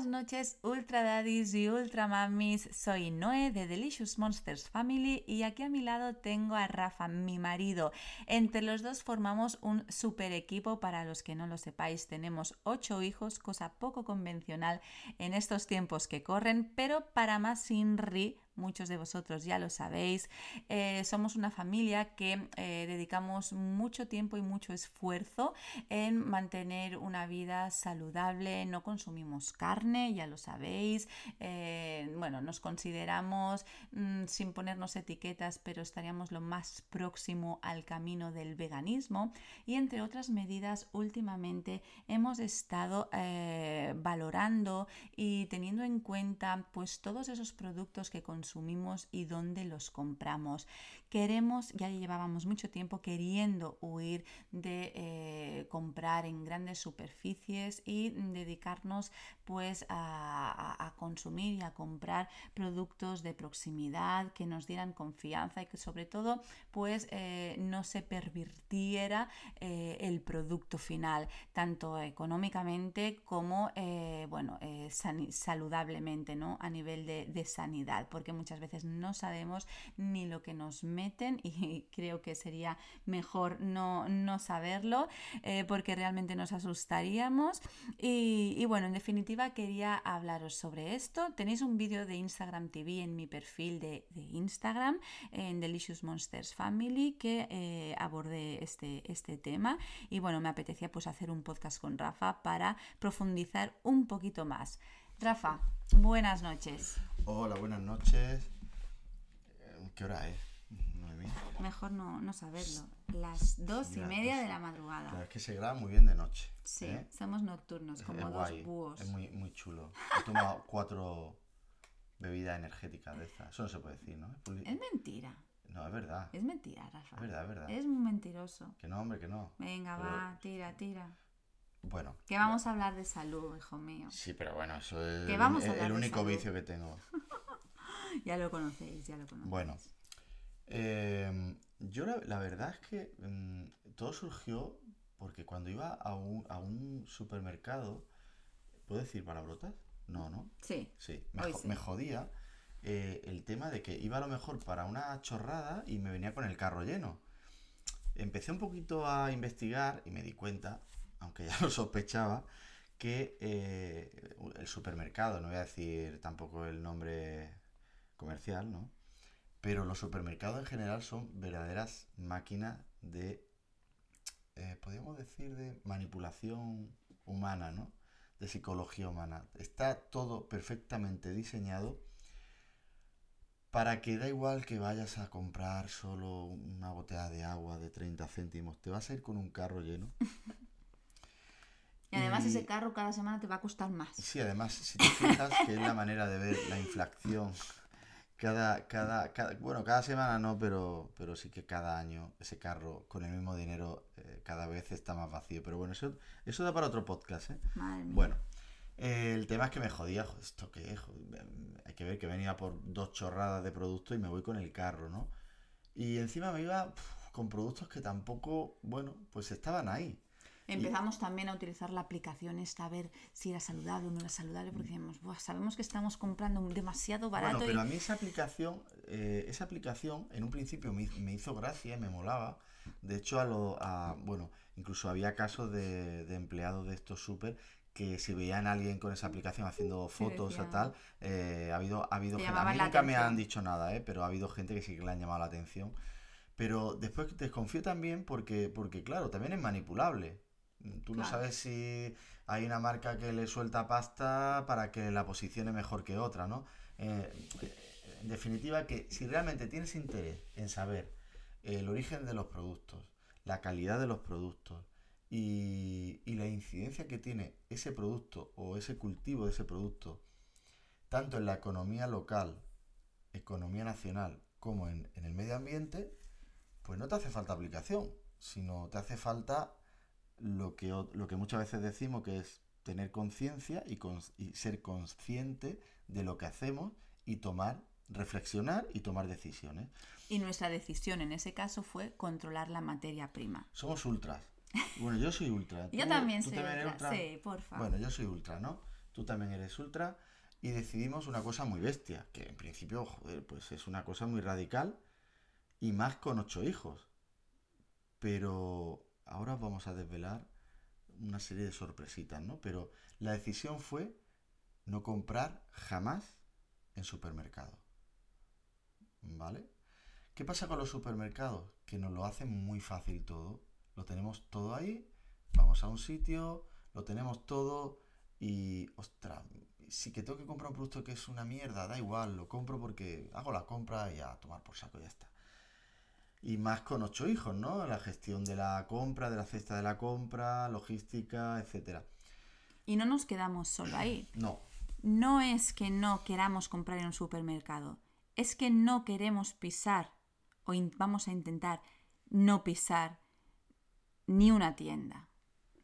Buenas noches, Ultra Daddies y Ultra Mamis. Soy Noé de Delicious Monsters Family y aquí a mi lado tengo a Rafa, mi marido. Entre los dos formamos un super equipo. Para los que no lo sepáis, tenemos ocho hijos, cosa poco convencional en estos tiempos que corren, pero para más Inri muchos de vosotros ya lo sabéis. Eh, somos una familia que eh, dedicamos mucho tiempo y mucho esfuerzo en mantener una vida saludable, no consumimos carne, ya lo sabéis. Eh, bueno, nos consideramos, mm, sin ponernos etiquetas, pero estaríamos lo más próximo al camino del veganismo. Y entre otras medidas, últimamente hemos estado valorando y teniendo en cuenta pues todos esos productos que consumimos consumimos y dónde los compramos. Queremos, ya llevábamos mucho tiempo queriendo huir de eh, comprar en grandes superficies y dedicarnos pues a, consumir y a comprar productos de proximidad que nos dieran confianza y que sobre todo pues eh, no se pervirtiera eh, el producto final, tanto económicamente como bueno, saludablemente, ¿no? A nivel de, de sanidad, porque muchas veces no sabemos ni lo que nos y creo que sería mejor no, no saberlo eh, porque realmente nos asustaríamos. Y, bueno, en definitiva quería hablaros sobre esto. Tenéis un vídeo de Instagram TV en mi perfil de, Instagram, en Delicious Monsters Family, que eh, abordé este, este tema. Y bueno, me apetecía pues hacer un podcast con Rafa para profundizar un poquito más. Rafa, buenas noches. Hola, buenas noches. ¿Qué hora es? Mejor no, saberlo. Las dos y media de la madrugada. Claro, es que se graba muy bien de noche. Sí, ¿eh? somos nocturnos, como dos búhos. Es muy, muy chulo. He tomado cuatro bebidas energéticas de estas. Eso no se puede decir, ¿no? Es mentira. No, es verdad. Es mentira, Rafa. Es verdad, es verdad. Es muy mentiroso. Que no, hombre, que no. Venga, va, tira, tira. Bueno. Que vamos a hablar de salud, hijo mío. Sí, pero bueno, eso es el, único vicio que tengo. ya lo conocéis, ya lo conocéis. Bueno, em, yo la, verdad es que mm, todo surgió porque cuando iba a un, a un supermercado, ¿puedo decir palabrotas? No, ¿no? Sí. Sí, me, jodía eh, el tema de que iba a lo mejor para una chorrada y me venía con el carro lleno. Empecé un poquito a investigar y me di cuenta aunque ya lo sospechaba, que eh, el supermercado, no voy a decir tampoco el nombre comercial, ¿no? Pero los supermercados en general son verdaderas máquinas de, eh, podríamos decir, de manipulación humana, ¿no? De psicología humana. Está todo perfectamente diseñado para que da igual que vayas a comprar solo una botella de agua de 30 céntimos, te vas a ir con un carro lleno y además ese carro cada semana te va a costar más. Sí, además, si te fijas que es la manera de ver la inflación. Cada, cada, bueno, cada semana no, pero, pero sí que cada año ese carro con el mismo dinero eh, cada vez está más vacío. Pero bueno, eso, eso da para otro podcast, ¿eh? Madre mía. Bueno, el tema es que me jodía, ¿esto qué es? Hay que ver que venía por dos chorradas de producto y me voy con el carro, ¿no? Y encima me iba con productos que tampoco, bueno, pues estaban ahí. Empezamos también a utilizar la aplicación esta, a ver si era saludable o no era saludable, porque decíamos, sabemos que estamos comprando demasiado barato. Bueno, pero a mí esa aplicación, eh, esa aplicación en un principio me, hizo gracia, me molaba. De hecho, a lo, a, bueno, incluso había casos de, empleados de estos súper que si veían a alguien con esa aplicación haciendo fotos o tal, eh, ha habido, ha habido gente, a mí nunca me han dicho nada, eh, pero ha habido gente que sí que le han llamado la atención. Pero después desconfío también porque, porque claro, también es manipulable. Tú no sabes si hay una marca que le suelta pasta para que la posicione mejor que otra, ¿no? Eh, en definitiva, que si realmente tienes interés en saber el origen de los productos, la calidad de los productos y, la incidencia que tiene ese producto o ese cultivo de ese producto, tanto en la economía local, economía nacional, como en, en el medio ambiente, pues no te hace falta aplicación, sino te hace falta lo que, lo que muchas veces decimos que es tener conciencia y, ser consciente de lo que hacemos y tomar, reflexionar y tomar decisiones. Y nuestra decisión en ese caso fue controlar la materia prima. Somos ultras. Bueno, yo soy ultra. yo también soy ultra. Sí, porfa. Bueno, yo soy ultra, ¿no? tú también eres ultra, y decidimos una cosa muy bestia, que en principio, joder, pues es una cosa muy radical, y más con ocho hijos. Pero ahora vamos a desvelar una serie de sorpresitas, ¿no? Pero la decisión fue no comprar jamás en supermercado. ¿Vale? ¿Qué pasa con los supermercados? Que nos lo hacen muy fácil todo. Lo tenemos todo ahí, vamos a un sitio, lo tenemos todo y, ostras, si que tengo que comprar un producto que es una mierda, da igual, lo compro porque hago la compra y a tomar por saco y ya está. Y más con ocho hijos, ¿no? La gestión de la compra, de la cesta de la compra, logística, etcétera. Y no nos quedamos solo ahí. No. No es que no queramos comprar en un supermercado, es que no queremos pisar o vamos a intentar no pisar ni una tienda.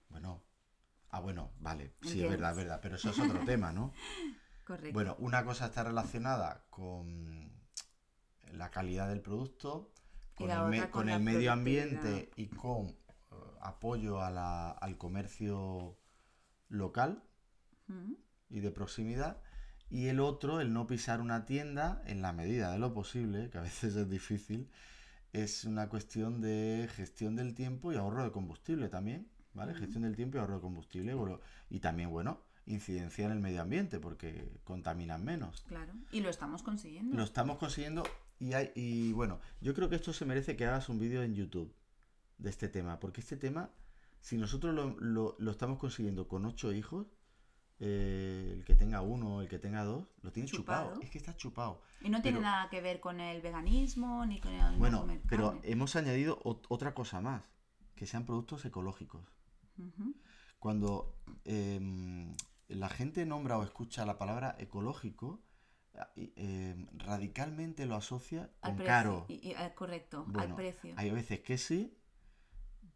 Bueno, ah, bueno, vale, sí, es verdad, es verdad, pero eso es otro tema, ¿no? Correcto. Bueno, una cosa está relacionada con la calidad del producto, con, el, con el, medio ambiente y con eh, apoyo a la, al comercio local y de proximidad. Y el otro, el no pisar una tienda en la medida de lo posible, que a veces es difícil, es una cuestión de gestión del tiempo y ahorro de combustible también, ¿vale? Gestión del tiempo y ahorro de combustible. y también, bueno, incidencia en el medio ambiente, porque contaminan menos. Claro, y lo estamos consiguiendo. Lo estamos consiguiendo y, hay, y bueno, yo creo que esto se merece que hagas un vídeo en YouTube de este tema, porque este tema, si nosotros lo, lo, lo estamos consiguiendo con ocho hijos, eh, el que tenga uno, el que tenga dos, lo tiene chupado. Es que está chupado. Y no tiene nada que ver con el veganismo ni con el. Bueno, pero hemos añadido otra cosa más: que sean productos ecológicos. Cuando em, la gente nombra o escucha la palabra ecológico, em, radicalmente lo asocia con caro. Y, eh, correcto, al precio. Hay veces que sí,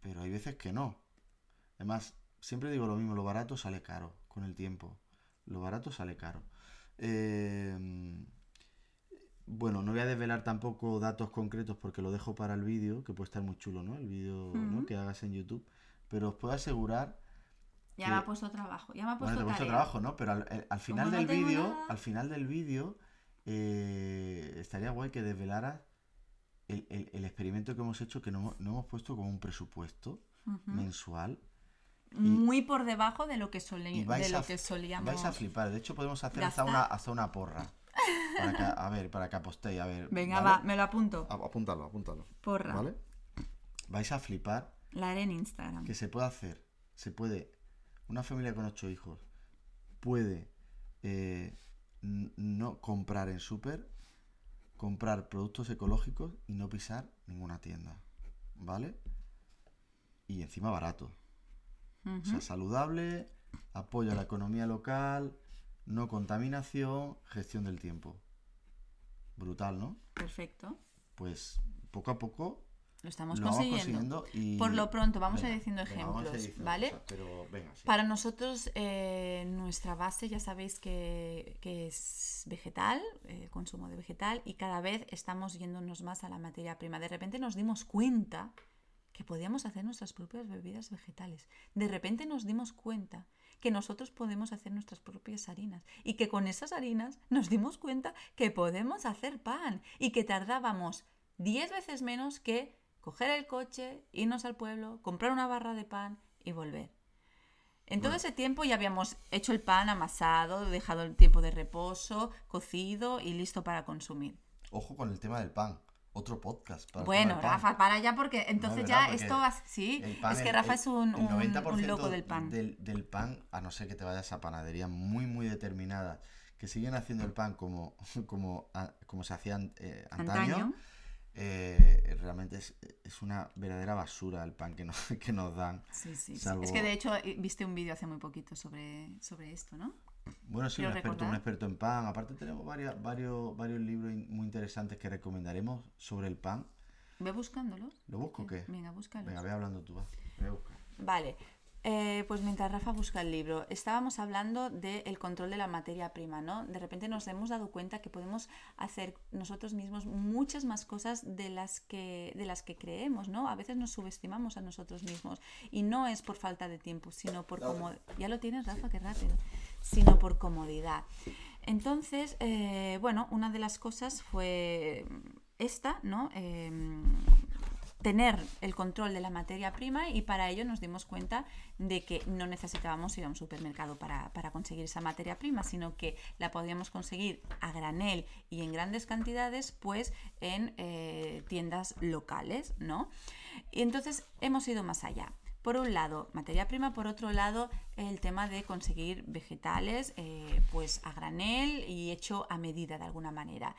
pero hay veces que no. Además, siempre digo lo mismo: lo barato sale caro con el tiempo. Lo barato sale caro. Em, bueno, no voy a desvelar tampoco datos concretos porque lo dejo para el vídeo, que puede estar muy chulo, ¿no? El vídeo que hagas en YouTube. Pero os puedo asegurar. Ya me ha puesto trabajo, ya me ha puesto, bueno, te puesto trabajo, ¿no? Pero al, eh, final del vídeo, al final del vídeo, eh, estaría guay que desvelaras el, experimento que hemos hecho, que no, hemos puesto como un presupuesto mensual muy por debajo de lo que, de lo que solíamos. Vais a flipar. De hecho, podemos hacer hasta una, hasta una porra. a ver, para que apostéis. A ver, Venga, va, me lo apunto. apúntalo, apúntalo. Porra. ¿Vale? Vais a flipar. La haré en Instagram. Que se puede hacer. Se puede. Una familia con ocho hijos puede eh, no comprar en súper, comprar productos ecológicos y no pisar ninguna tienda. ¿Vale? Y encima barato. O sea, saludable, apoyo a la economía local, no contaminación, gestión del tiempo. Brutal, ¿no? Perfecto. Pues poco a poco lo estamos consiguiendo. y... Por lo pronto, vamos a ir diciendo ejemplos, ¿vale? Para nosotros, eh, nuestra base ya sabéis que, es vegetal, el consumo de vegetal, y cada vez estamos yéndonos más a la materia prima. De repente nos dimos cuenta que podíamos hacer nuestras propias bebidas vegetales. De repente nos dimos cuenta que nosotros podemos hacer nuestras propias harinas y que con esas harinas nos dimos cuenta que podemos hacer pan y que tardábamos 10 veces menos que coger el coche, irnos al pueblo, comprar una barra de pan y volver. En todo ese tiempo ya habíamos hecho el pan amasado, dejado el tiempo de reposo, cocido y listo para consumir. Ojo con el tema del pan otro podcast. bueno, Rafa, para ya porque entonces ya esto va... Sí, es que Rafa es un, un, loco del pan. Del, pan, a no ser que te vayas a panadería muy, muy determinada, que siguen haciendo el pan como, como, como se hacía eh, antaño, eh, realmente es, una verdadera basura el pan que nos, que nos dan. Sí, sí, sí. Es que de hecho eh, viste un vídeo hace muy poquito sobre, sobre esto, ¿no? Bueno, sí, un experto, un experto, en pan. Aparte tenemos varios, varios, varios libros muy interesantes que recomendaremos sobre el pan. Ve buscándolos. ¿Lo busco o qué? Venga, búscalo. Venga, ve hablando tú. Vale. Eh, pues mientras Rafa busca el libro, estábamos hablando del control de la materia prima, ¿no? De repente nos hemos dado cuenta que podemos hacer nosotros mismos muchas más cosas de las que, de las que creemos, ¿no? A veces nos subestimamos a nosotros mismos y no es por falta de tiempo, sino por comodidad. Ya lo tienes, Rafa, qué rápido. Sino por comodidad. Entonces, eh, bueno, una de las cosas fue esta, ¿no? Em, tener el control de la materia prima y para ello nos dimos cuenta de que no necesitábamos ir a un supermercado para, conseguir esa materia prima, sino que la podíamos conseguir a granel y en grandes cantidades pues en eh, tiendas locales, ¿no? Y entonces hemos ido más allá. Por un lado, materia prima, por otro lado, el tema de conseguir vegetales eh, pues a granel y hecho a medida de alguna manera.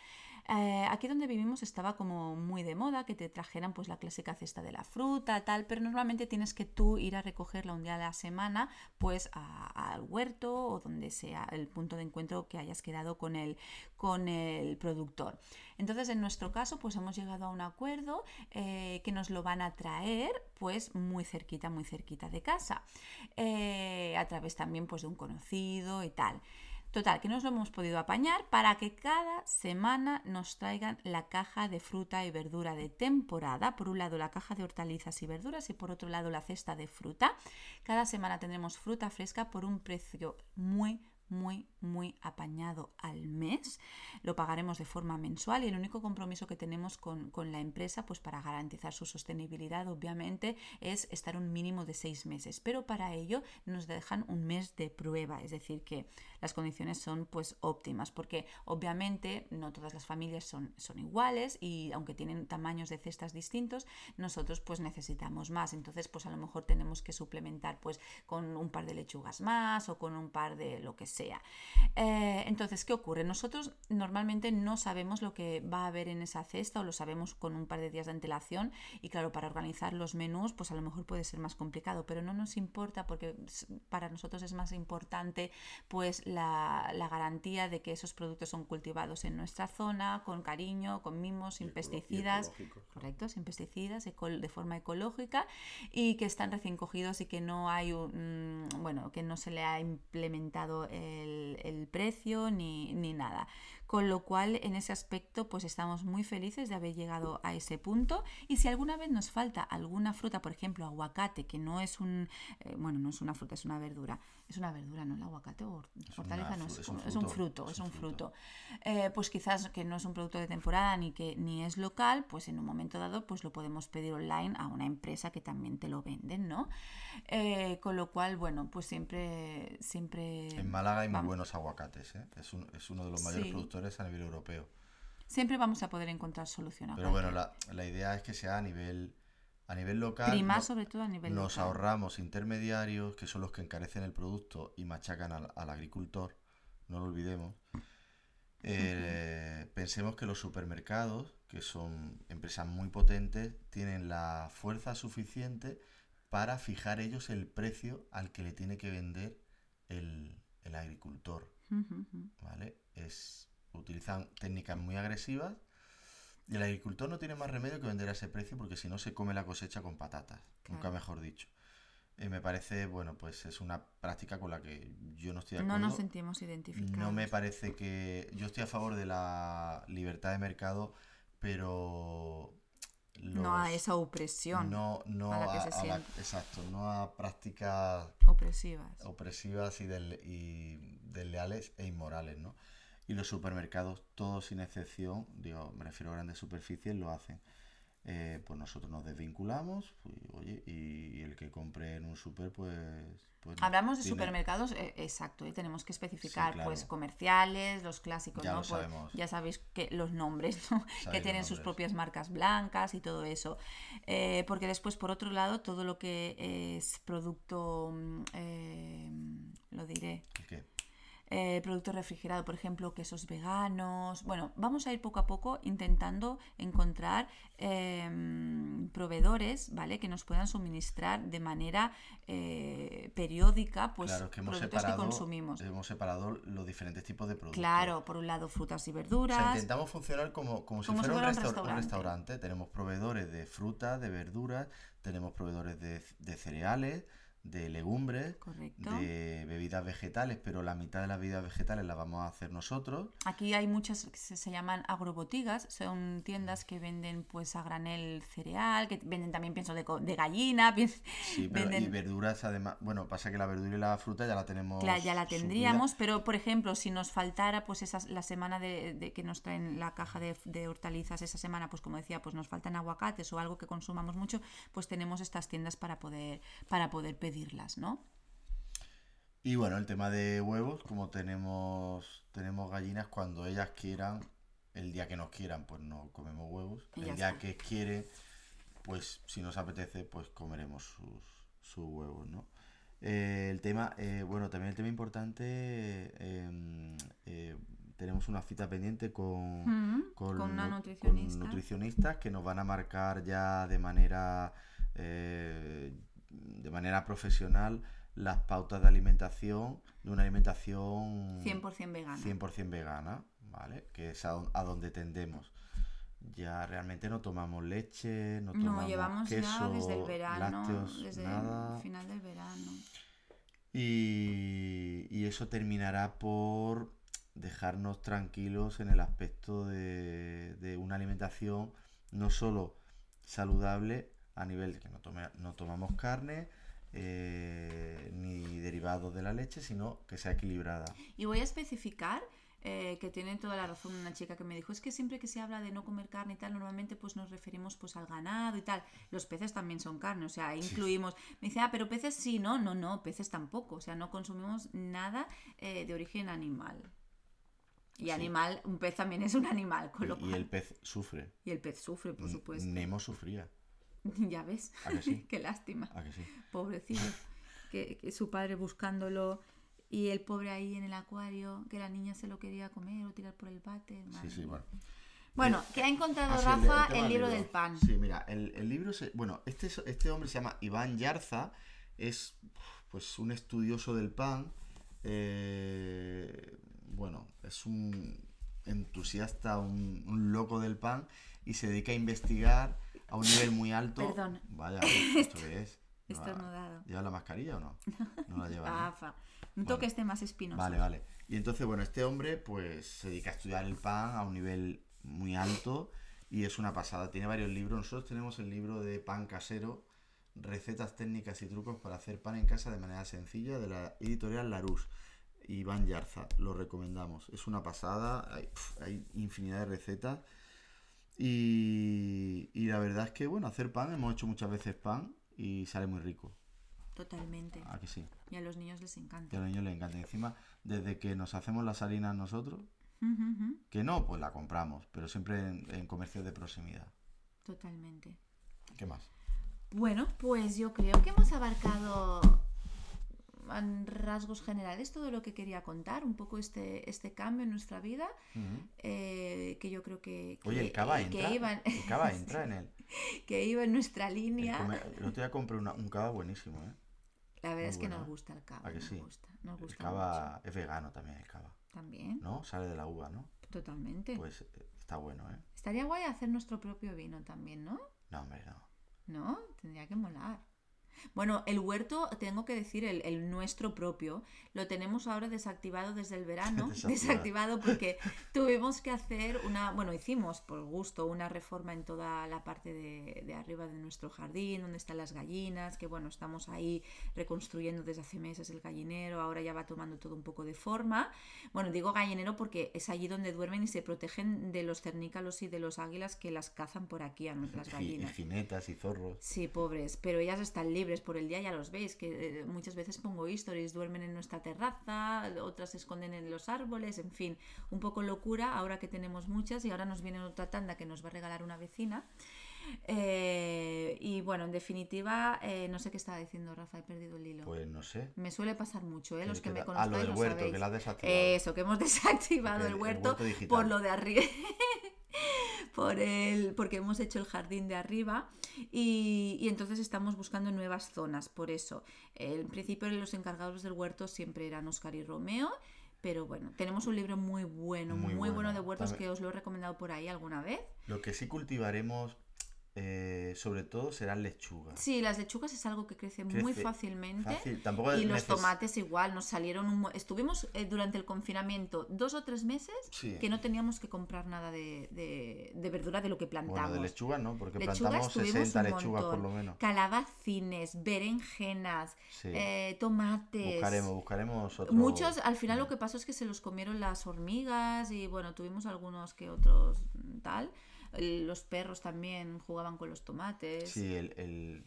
Eh, aquí donde vivimos estaba como muy de moda que te trajeran pues la clásica cesta de la fruta, tal, pero normalmente tienes que tú ir a recogerla un día a la semana pues al huerto o donde sea el punto de encuentro que hayas quedado con el, con el productor. Entonces en nuestro caso pues hemos llegado a un acuerdo eh, que nos lo van a traer pues muy cerquita, muy cerquita de casa, eh, a través también pues de un conocido y tal. Total, que nos lo hemos podido apañar para que cada semana nos traigan la caja de fruta y verdura de temporada. Por un lado la caja de hortalizas y verduras y por otro lado la cesta de fruta. Cada semana tendremos fruta fresca por un precio muy, muy, muy apañado al mes. Lo pagaremos de forma mensual y el único compromiso que tenemos con, la empresa, pues para garantizar su sostenibilidad, obviamente, es estar un mínimo de seis meses. Pero para ello nos dejan un mes de prueba, es decir, que las condiciones son pues óptimas, porque obviamente no todas las familias son, son iguales y aunque tienen tamaños de cestas distintos, nosotros pues necesitamos más. Entonces, pues a lo mejor tenemos que suplementar pues con un par de lechugas más o con un par de lo que sea eh, entonces, ¿qué ocurre? Nosotros normalmente no sabemos lo que va a haber en esa cesta o lo sabemos con un par de días de antelación y claro, para organizar los menús pues a lo mejor puede ser más complicado, pero no nos importa porque para nosotros es más importante pues la, garantía de que esos productos son cultivados en nuestra zona con cariño, con mimos, sin pesticidas, correcto, sin pesticidas, de forma ecológica y que están recién cogidos y que no hay un, bueno, que no se le ha implementado el, precio ni, ni nada. Con lo cual, en ese aspecto, pues estamos muy felices de haber llegado a ese punto. Y si alguna vez nos falta alguna fruta, por ejemplo, aguacate, que no es un, eh, bueno, no es una fruta, es una verdura. Es una verdura, ¿no? El aguacate o hortaliza no es, es, un fruto, es un fruto. Eh, pues quizás que no es un producto de temporada ni que ni es local, pues en un momento dado, pues lo podemos pedir online a una empresa que también te lo venden, ¿no? Eh, con lo cual, bueno, pues siempre, siempre. En Málaga hay muy buenos aguacates, ¿eh? Es, es uno de los mayores productores a nivel europeo. Siempre vamos a poder encontrar solución. Pero bueno, la, idea es que sea a nivel, a nivel local. Prima sobre todo a nivel Nos ahorramos intermediarios, que son los que encarecen el producto y machacan al, agricultor, no lo olvidemos. Eh, pensemos que los supermercados, que son empresas muy potentes, tienen la fuerza suficiente para fijar ellos el precio al que le tiene que vender el, el agricultor. ¿Vale? Es utilizan técnicas muy agresivas y el agricultor no tiene más remedio que vender a ese precio porque si no se come la cosecha con patatas, nunca mejor dicho. Eh, me parece, bueno, pues es una práctica con la que yo no estoy de acuerdo. No nos sentimos identificados. No me parece que... Yo estoy a favor de la libertad de mercado, pero... no a esa opresión. No, no a, exacto, no a prácticas opresivas. Opresivas y, del, y desleales e inmorales, ¿no? Y los supermercados, todos sin excepción, digo, me refiero a grandes superficies, lo hacen. Eh, pues nosotros nos desvinculamos pues, oye, y, el que compre en un super, pues... pues Hablamos de supermercados, eh, exacto, y tenemos que especificar pues comerciales, los clásicos, ya ¿no? Pues, ya sabéis que los nombres, ¿no? que tienen sus propias marcas blancas y todo eso. Eh, porque después, por otro lado, todo lo que es producto, mm, lo diré. ¿Qué? Eh, producto refrigerado, por ejemplo, quesos veganos. Bueno, vamos a ir poco a poco intentando encontrar em, proveedores, ¿vale? Que nos puedan suministrar de manera eh, periódica, pues que hemos productos separado, que consumimos. Hemos separado los diferentes tipos de productos. Claro, por un lado frutas y verduras. O sea, intentamos funcionar como, como, si fuera, un, restaurante. un, restaurante. Tenemos proveedores de frutas, de verduras, tenemos proveedores de, de cereales de legumbres, Correcto. de bebidas vegetales, pero la mitad de las bebidas vegetales las vamos a hacer nosotros. Aquí hay muchas que se, se llaman agrobotigas, son tiendas que venden pues a granel cereal, que venden también pienso de, de gallina, pienso- Sí, pero, y venden verduras además, bueno, pasa que la verdura y la fruta ya la tenemos Cla- ya la tendríamos, pero por ejemplo, si nos faltara pues esas, la semana de, de que nos traen la caja de, de hortalizas esa semana, pues como decía, pues nos faltan aguacates o algo que consumamos mucho, pues tenemos estas tiendas para poder, para poder pedirlas, ¿no? Y bueno, el tema de huevos, como tenemos, tenemos gallinas, cuando ellas quieran, el día que nos quieran, pues no comemos huevos. Y El día está. que quiere, pues si nos apetece, pues comeremos sus, sus huevos, ¿no? Eh, el tema, eh, bueno, también el tema importante, eh, eh, tenemos una cita pendiente con, Mm, con, con una nu- nutricionista. con nutricionistas que nos van a marcar ya de manera de manera profesional las pautas de alimentación de una alimentación 100% vegana. 100% vegana, ¿vale? Que es a, a donde tendemos. Ya realmente no tomamos leche, no No, tomamos llevamos queso, ya desde el verano, lácteos, desde nada. el final del verano. Y, y eso terminará por dejarnos tranquilos en el aspecto de, de una alimentación no solo saludable a nivel de que no, tome- no tomamos carne eh, ni derivados de la leche, sino que sea equilibrada. Y voy a especificar eh, que tiene toda la razón una chica que me dijo, es que siempre que se habla de no comer carne y tal, normalmente pues nos referimos pues al ganado y tal. Los peces también son carne, o sea, incluimos... Me dice, ah, pero peces sí, no, no, no, peces tampoco, o sea, no consumimos nada eh, de origen animal. Y Sí. animal, un pez también es un animal, con lo Y, y el pez sufre. y el pez sufre, por supuesto. Nemo sufría. ya ves, ¿A que sí? qué lástima. ¿A que sí? pobrecillo, que, que su padre buscándolo y el pobre ahí en el acuario, que la niña se lo quería comer o tirar por el váter. Sí, sí, bueno. Bueno, que ha encontrado Ah, sí, Rafa el, libro del pan. Sí, mira, el, el libro se. Bueno, este, es- este hombre se llama Iván Yarza, es pues un estudioso del pan. eh, bueno, es un entusiasta, un, un loco del pan y se dedica a investigar a un nivel muy alto. Perdón. Vaya, ¿esto qué es? ¿No la- Estornudado. ¿Lleva la mascarilla o no? No la lleva. ¿no? Rafa, un toque este más espinoso. Vale, vale. Y entonces, bueno, este hombre pues se dedica a estudiar el pan a un nivel muy alto y es una pasada. Tiene varios libros. Nosotros tenemos el libro de pan casero, recetas técnicas y trucos para hacer pan en casa de manera sencilla de la editorial Larousse. Iván Yarza, lo recomendamos. Es una pasada, hay, pf, hay infinidad de recetas. Y, y la verdad es que, bueno, hacer pan, hemos hecho muchas veces pan y sale muy rico. Totalmente. ¿A que sí? Y a los niños les Que a encanta. los niños les encanta. Y encima, desde que nos hacemos las harinas nosotros, que no, pues la compramos, pero siempre en, en comercios de proximidad. Totalmente. ¿Qué más? Bueno, pues yo creo que hemos abarcado en rasgos generales todo lo que quería contar, un poco este, este cambio en nuestra vida, eh, que yo creo que, Oye, que- el cava que entra. iba en- El cava entra en él. que iba en nuestra El, línea. comer- el otro día compré una- un cava buenísimo, ¿eh? La verdad muy es que nos gusta el cava. ¿A que nos sí? gusta, nos El cava es vegano también, el cava. También, ¿No? Sale de la uva, ¿no? totalmente. Pues eh, está bueno, ¿eh? Estaría guay hacer nuestro propio vino también, ¿no? No, hombre, no. ¿No? Tendría que molar. Bueno, el huerto, tengo que decir, el, el nuestro propio, lo tenemos ahora desactivado desde el verano. Desactivado. porque tuvimos que hacer una, bueno, hicimos por gusto una reforma en toda la parte de, de arriba de nuestro jardín, donde están las gallinas, que bueno, estamos ahí reconstruyendo desde hace meses el gallinero, ahora ya va tomando todo un poco de forma. Bueno, digo gallinero porque es allí donde duermen y se protegen de los cernícalos y de los águilas que las cazan por aquí a Y, y gallinas. jinetas y zorros. Sí, pobres, pero ellas están libres por el día, ya los veis, que eh, muchas veces pongo stories, duermen en nuestra terraza, otras se esconden en los árboles, en fin, un poco locura ahora que tenemos muchas y ahora nos viene otra tanda que nos va a regalar una vecina. Eh, y bueno, en definitiva, eh, no sé qué estaba diciendo Rafa, he perdido el hilo. Pues no sé. Me suele pasar mucho, ¿eh? Los que, que me conocen ah, lo del huerto, que la has desactivado. Eso, que hemos desactivado el el huerto, huerto digital. por lo de arriba. por el, porque hemos hecho el jardín de arriba y, y entonces estamos buscando nuevas zonas. Por eso, en principio los encargados del huerto siempre eran Oscar y Romeo. Pero bueno, tenemos un libro muy bueno, muy, Muy bueno. bueno. de huertos También- que os lo he recomendado por ahí alguna vez. Lo que sí cultivaremos eh, sobre todo serán lechugas. Sí, las lechugas es algo que crece, muy Crece fácilmente. Fácil. Tampoco Y los tomates igual, nos salieron un... mo- Estuvimos eh, durante el confinamiento dos o tres meses Sí. que no teníamos que comprar nada de, de- de verdura de lo que plantamos. Bueno, de lechugas no, porque Lechugas plantamos tuvimos 60 un lechugas por lo menos. Calabacines, berenjenas, Sí. eh, tomates. buscaremos, buscaremos otro. Muchos, al final lo que pasó es que se los comieron las hormigas y bueno, tuvimos algunos que otros mm, tal. Los perros también jugaban con los tomates. Sí, el, el,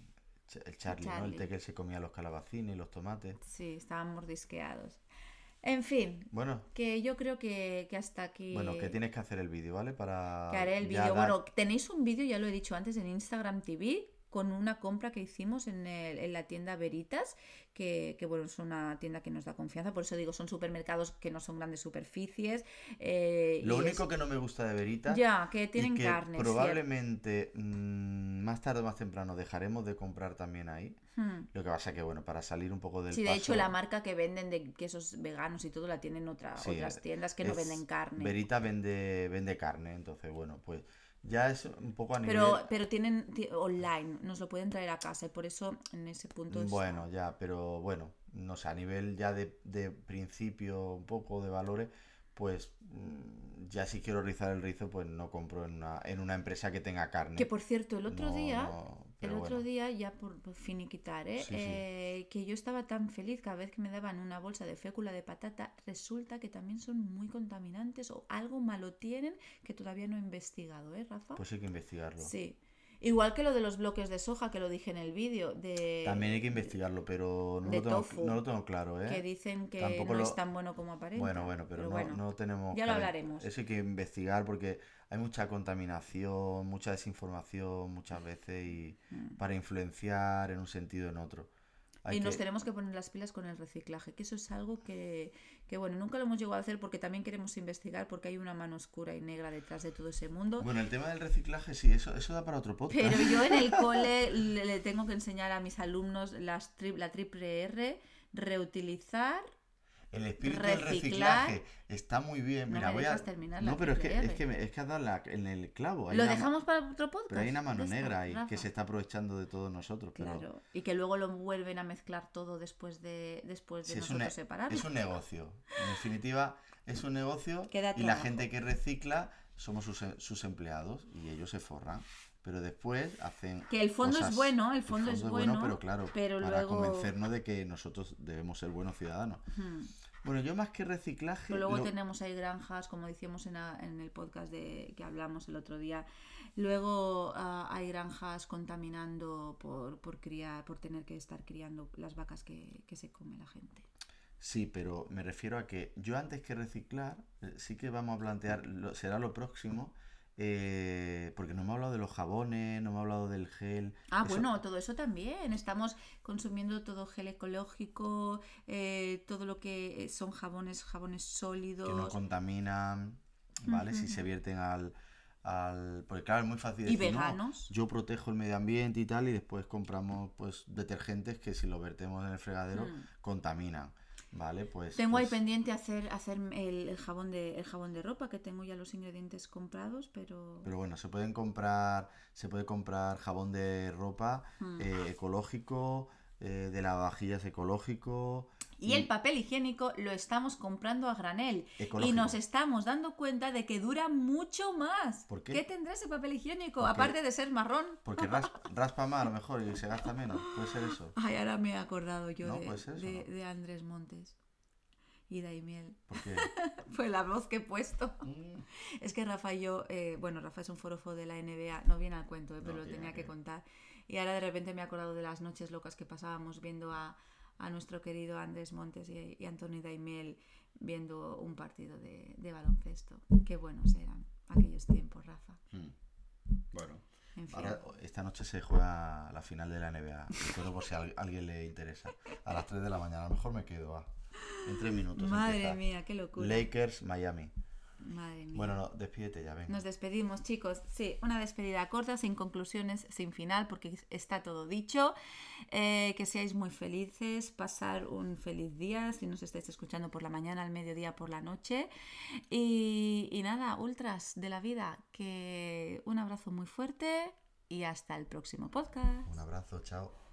el Charlie, ¿no? El Charlie. té que se comía los calabacines y los tomates. Sí, estaban mordisqueados. En fin, Bueno, que yo creo que, que hasta aquí... bueno, que tienes que hacer el vídeo, ¿vale? Para que haré el vídeo. dar- Bueno, tenéis un vídeo, ya lo he dicho antes, en Instagram TV con una compra que hicimos en, el- en la tienda Veritas, que, que, bueno, es una tienda que nos da confianza, por eso digo, son supermercados que no son grandes superficies. eh, Lo y es- único que no me gusta de Veritas Ya, que y tienen que carne. probablemente mm, más tarde o más temprano dejaremos de comprar también ahí. Hmm. Lo que pasa que, bueno, para salir un poco del Sí, de hecho paso, la marca que venden de quesos veganos y todo la tienen otra, Sí, otras eh, tiendas que no es- venden carne. Veritas vende, vende carne, entonces, bueno, pues ya es un poco a nivel... Pero, pero tienen ti- online, nos lo pueden traer a casa y por eso en ese punto es... Bueno, ya, pero bueno, no sé, a nivel ya de, de principio, un poco de valores, pues mm, ya si quiero rizar el rizo, pues no compro en una, en una empresa que tenga carne. Que por cierto, el otro No, día, no, el otro día, ya por, por finiquitar, ¿eh? Sí, sí. Eh, que yo estaba tan feliz cada vez que me daban una bolsa de fécula de patata, resulta que también son muy contaminantes o algo malo tienen que todavía no he investigado, ¿eh, Rafa? Pues hay que investigarlo. Sí. Igual que lo de los bloques de soja, que lo dije en el vídeo, de... También hay que investigarlo, pero no, lo tengo, tofu, no lo tengo claro, ¿eh? que dicen que Tampoco no lo- es tan bueno como aparenta. Bueno, bueno, pero, no, bueno. no tenemos... ya lo hablaremos. Eso hay que investigar porque hay mucha contaminación, mucha desinformación muchas veces y Mm. para influenciar en un sentido o en otro. Hay y nos tenemos que poner las pilas con el reciclaje, que eso es algo que, que, bueno, nunca lo hemos llegado a hacer porque también queremos investigar porque hay una mano oscura y negra detrás de todo ese mundo. Bueno, el tema del reciclaje, sí, eso, eso da para otro podcast. Pero yo en el cole le, le tengo que enseñar a mis alumnos las tri- la triple R, reutilizar. El espíritu reciclar. del reciclaje está muy bien. Mira, voy a... terminar No, pero es que, es que, me- es que has dado la- en el clavo. Hay ¿Lo una dejamos para otro podcast? Pero hay una mano negra ahí que se está aprovechando de todos nosotros. Pero Claro, y que luego lo vuelven a mezclar todo después de, después de sí, es, un, nosotros separarlo. es un negocio. En definitiva, es un negocio y la gente que recicla somos sus, em- sus empleados y ellos se forran. Pero después hacen. Que el fondo es bueno, el fondo es bueno, pero claro, pero para luego- convencernos de que nosotros debemos ser buenos ciudadanos. Hmm. Bueno, yo más que reciclaje. Pero luego lo- tenemos ahí granjas, como decíamos en, la- en el podcast de, que hablamos el otro día. Luego ah, hay granjas contaminando por, por criar, por tener que estar criando las vacas que, que se come la gente. Sí, pero me refiero a que yo antes que reciclar, eh, sí que vamos a plantear, lo- será lo próximo, eh, porque no me ha hablado de los jabones, no me ha hablado del gel. Ah, eso- bueno, todo eso también. Estamos consumiendo todo gel ecológico, eh, todo lo que son jabones, jabones sólidos. que no contaminan, ¿vale? Si se vierten al, al... Porque claro, es muy fácil Y decir, "No, veganos. yo protejo el medio ambiente y tal, y después compramos pues detergentes que si los vertemos en el fregadero Mm. contaminan, ¿vale? Pues... Tengo ahí pues, pendiente hacer, hacer el, el jabón de, el jabón de ropa, que tengo ya los ingredientes comprados, pero... Pero bueno, se pueden comprar, se puede comprar jabón de ropa Mm. eh, ecológico, eh, de lavavajillas ecológico. Y el papel higiénico lo estamos comprando a granel. Y nos estamos dando cuenta de que dura mucho más. ¿Por qué? tendrá ese papel higiénico? Porque- Aparte de ser marrón. Porque ras- raspa más a lo mejor y se gasta menos. Puede ser eso. Ay, ahora me he acordado yo No, de, eso, de, ¿no? de Andrés Montes y Daimiel. Porque... Fue la voz que he puesto. Mm, Es que Rafa y yo, eh, bueno, Rafa es un forofo de la NBA, no viene al cuento, eh, pero No, lo tenía que que contar. Y ahora de repente me he acordado de las noches locas que pasábamos viendo a, a nuestro querido Andrés Montes y, y Antonio Daimiel viendo un partido de, de baloncesto. Qué buenos eran aquellos tiempos, Rafa. mm. Bueno, En fin. ahora esta noche se juega la final de la NBA. Recuerdo por si a al- alguien le interesa. A las 3 de la mañana. A lo mejor me quedo. va. En 3 minutos. Madre empieza. mía, qué locura. Lakers, Miami. Madre mía. Bueno, no, despídete ya, ven. Nos despedimos, chicos. Sí, una despedida corta, sin conclusiones, sin final, porque está todo dicho. Eh, que seáis muy felices, pasar un feliz día, si nos estáis escuchando por la mañana, al mediodía, por la noche. Y, y nada, ultras de la vida, que un abrazo muy fuerte y hasta el próximo podcast. Un abrazo, chao.